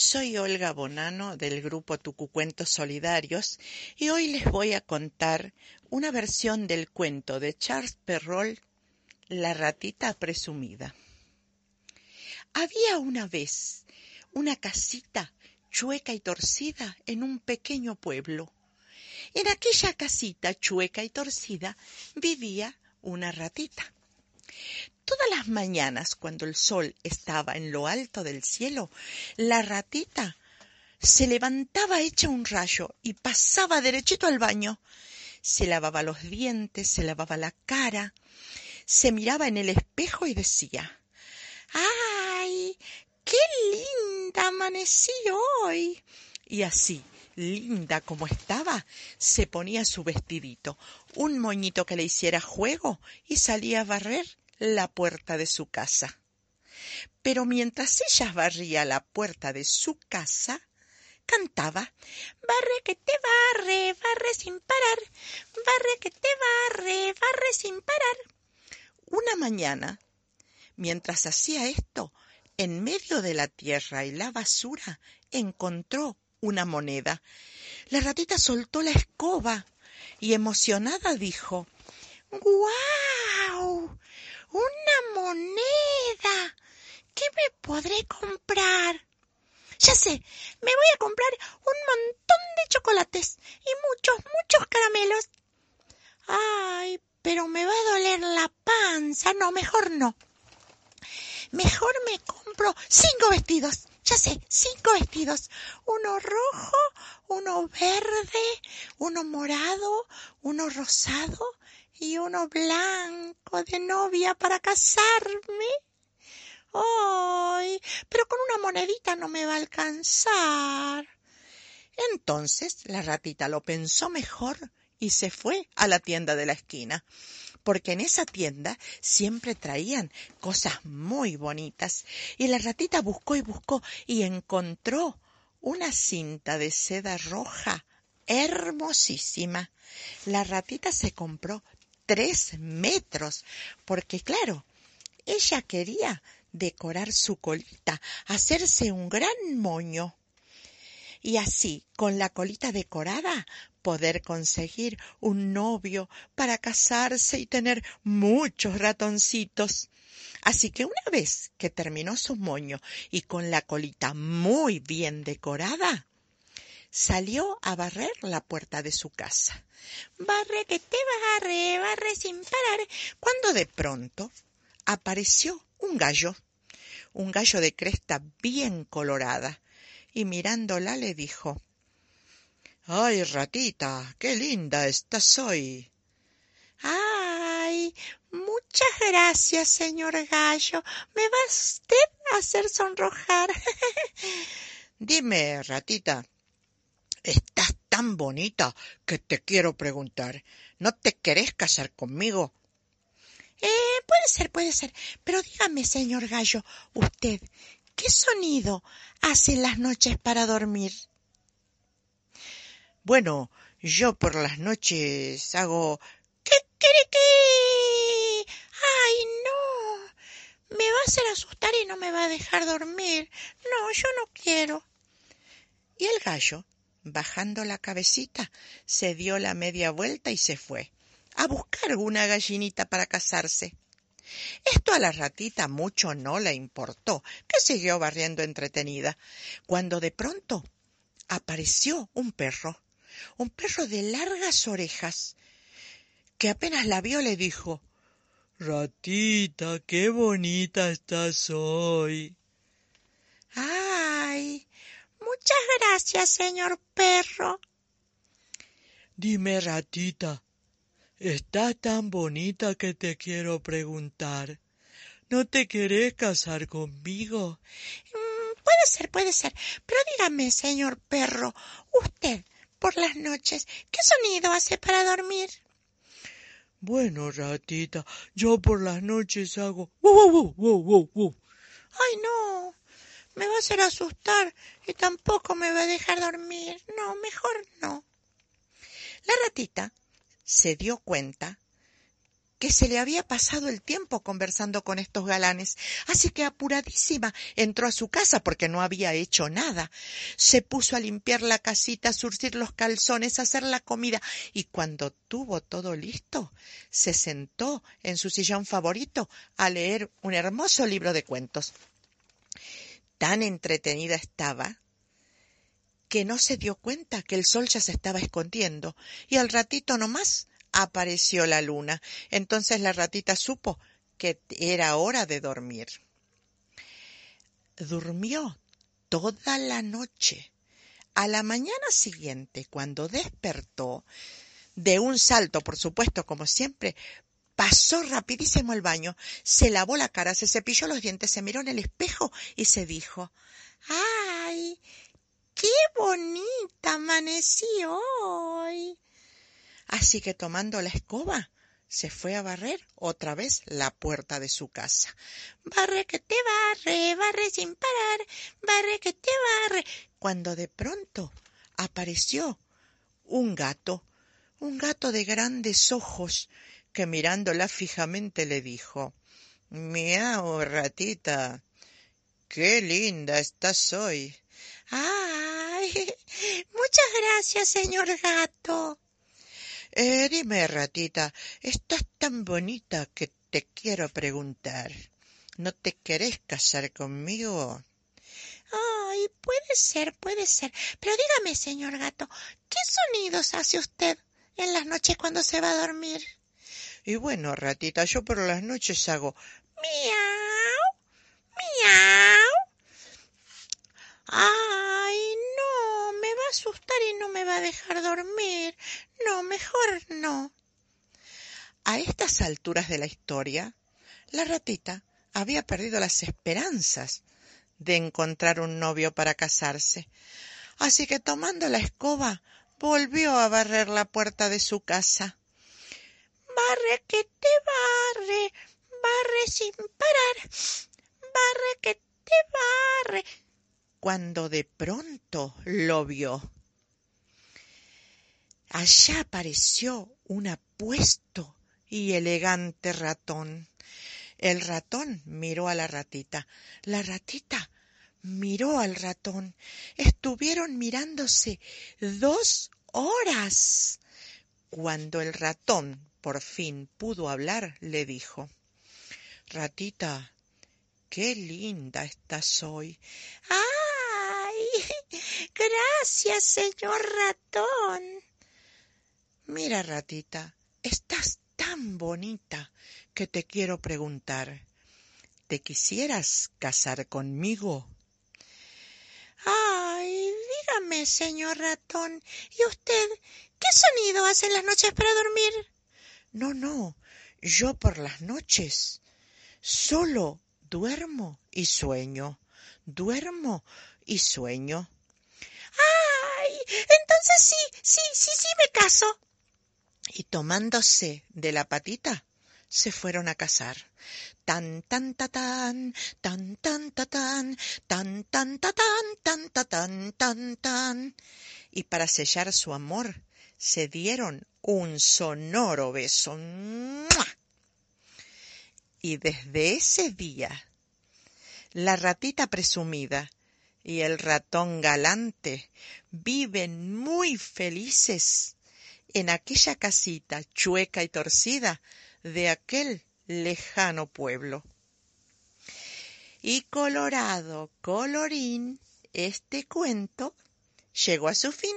Soy Olga Bonano del grupo Tucucuentos Solidarios y hoy les voy a contar una versión del cuento de Charles Perrault, La ratita presumida. Había una vez una casita chueca y torcida en un pequeño pueblo. En aquella casita chueca y torcida vivía una ratita. Todas las mañanas, cuando el sol estaba en lo alto del cielo, la ratita se levantaba hecha un rayo y pasaba derechito al baño. Se lavaba los dientes, se lavaba la cara, se miraba en el espejo y decía, ¡Ay! ¡Qué linda amanecí hoy! Y así, linda como estaba, se ponía su vestidito, un moñito que le hiciera juego y salía a barrer la puerta de su casa. Pero mientras ella barría la puerta de su casa, cantaba Barre que te barre, barre sin parar, barre que te barre, barre sin parar. Una mañana, mientras hacía esto, en medio de la tierra y la basura, encontró una moneda. La ratita soltó la escoba y emocionada dijo ¡Guau! ¡Una moneda! ¿Qué me podré comprar? Ya sé, me voy a comprar un montón de chocolates y muchos, muchos caramelos. Ay, pero me va a doler la panza. No, mejor no. Mejor me compro cinco vestidos. Ya sé, cinco vestidos. Uno rojo, uno verde, uno morado, uno rosado y uno blanco de novia para casarme. ¡Ay! Pero con una monedita no me va a alcanzar. Entonces la ratita lo pensó mejor y se fue a la tienda de la esquina, porque en esa tienda siempre traían cosas muy bonitas, y la ratita buscó y buscó y encontró una cinta de seda roja hermosísima. La ratita se compró tres metros, porque claro, ella quería decorar su colita, hacerse un gran moño. Y así, con la colita decorada, poder conseguir un novio para casarse y tener muchos ratoncitos. Así que una vez que terminó su moño y con la colita muy bien decorada, salió a barrer la puerta de su casa. Barre que te barre, barre sin parar, cuando de pronto apareció un gallo, un gallo de cresta bien colorada, y mirándola le dijo Ay, ratita, qué linda estás hoy. Ay, muchas gracias, señor gallo. Me va usted a hacer sonrojar. Dime, ratita, Estás tan bonita que te quiero preguntar. ¿No te querés casar conmigo? Eh, puede ser, puede ser. Pero dígame, señor Gallo, usted, ¿qué sonido hace en las noches para dormir? Bueno, yo por las noches hago... ¿Qué qué? ¡Ay, no! Me va a hacer asustar y no me va a dejar dormir. No, yo no quiero. Y el gallo bajando la cabecita, se dio la media vuelta y se fue a buscar una gallinita para casarse. Esto a la ratita mucho no le importó, que siguió barriendo entretenida, cuando de pronto apareció un perro, un perro de largas orejas, que apenas la vio le dijo Ratita, qué bonita estás hoy. ¡Ay! Muchas gracias, señor perro. Dime, ratita, estás tan bonita que te quiero preguntar. ¿No te querés casar conmigo? Mm, puede ser, puede ser. Pero dígame, señor perro, usted, por las noches, ¿qué sonido hace para dormir? Bueno, ratita, yo por las noches hago... ¡Wow, wow, wow, wow, Ay, no, me va a hacer asustar y tampoco me va a dejar dormir. No, mejor no. La ratita se dio cuenta que se le había pasado el tiempo conversando con estos galanes, así que apuradísima entró a su casa porque no había hecho nada. Se puso a limpiar la casita, a surcir los calzones, a hacer la comida, y cuando tuvo todo listo, se sentó en su sillón favorito a leer un hermoso libro de cuentos. Tan entretenida estaba que no se dio cuenta que el sol ya se estaba escondiendo, y al ratito nomás apareció la luna. Entonces la ratita supo que era hora de dormir. Durmió toda la noche. A la mañana siguiente, cuando despertó, de un salto, por supuesto, como siempre, pasó rapidísimo al baño, se lavó la cara, se cepilló los dientes, se miró en el espejo y se dijo ¡Ay! ¡Qué bonita amanecí hoy! Así que tomando la escoba, se fue a barrer otra vez la puerta de su casa. Barre que te barre, barre sin parar, barre que te barre. Cuando de pronto apareció un gato, un gato de grandes ojos, que mirándola fijamente le dijo Miau, ratita, qué linda estás hoy. Ay, muchas gracias, señor gato. Eh, dime, ratita, estás tan bonita que te quiero preguntar. ¿No te querés casar conmigo? Ay, puede ser, puede ser. Pero dígame, señor gato, ¿qué sonidos hace usted en las noches cuando se va a dormir? Y bueno, ratita, yo por las noches hago miau, miau. Ay, no, me va a asustar y no me va a dejar dormir. No, mejor no. A estas alturas de la historia, la ratita había perdido las esperanzas de encontrar un novio para casarse. Así que tomando la escoba, volvió a barrer la puerta de su casa. Barre que te barre, barre sin parar, barre que te barre. Cuando de pronto lo vio allá apareció un apuesto y elegante ratón. El ratón miró a la ratita. La ratita miró al ratón. Estuvieron mirándose dos horas. Cuando el ratón por fin pudo hablar, le dijo Ratita, qué linda estás hoy. ¡Ay! Gracias, señor ratón. Mira, ratita, estás tan bonita que te quiero preguntar. ¿Te quisieras casar conmigo? Ay, dígame, señor ratón, ¿y usted qué sonido hace en las noches para dormir? No, no, yo por las noches solo duermo y sueño, duermo y sueño. ¡Ay! Entonces sí, sí, sí, sí me caso y tomándose de la patita se fueron a casar. Tan tan ta tan, tan tan ta tan, tan tan ta tan, tan ta tan, tan tan. Y para sellar su amor se dieron un sonoro beso. Y desde ese día, la ratita presumida y el ratón galante viven muy felices en aquella casita chueca y torcida de aquel lejano pueblo. Y colorado, colorín, este cuento llegó a su fin.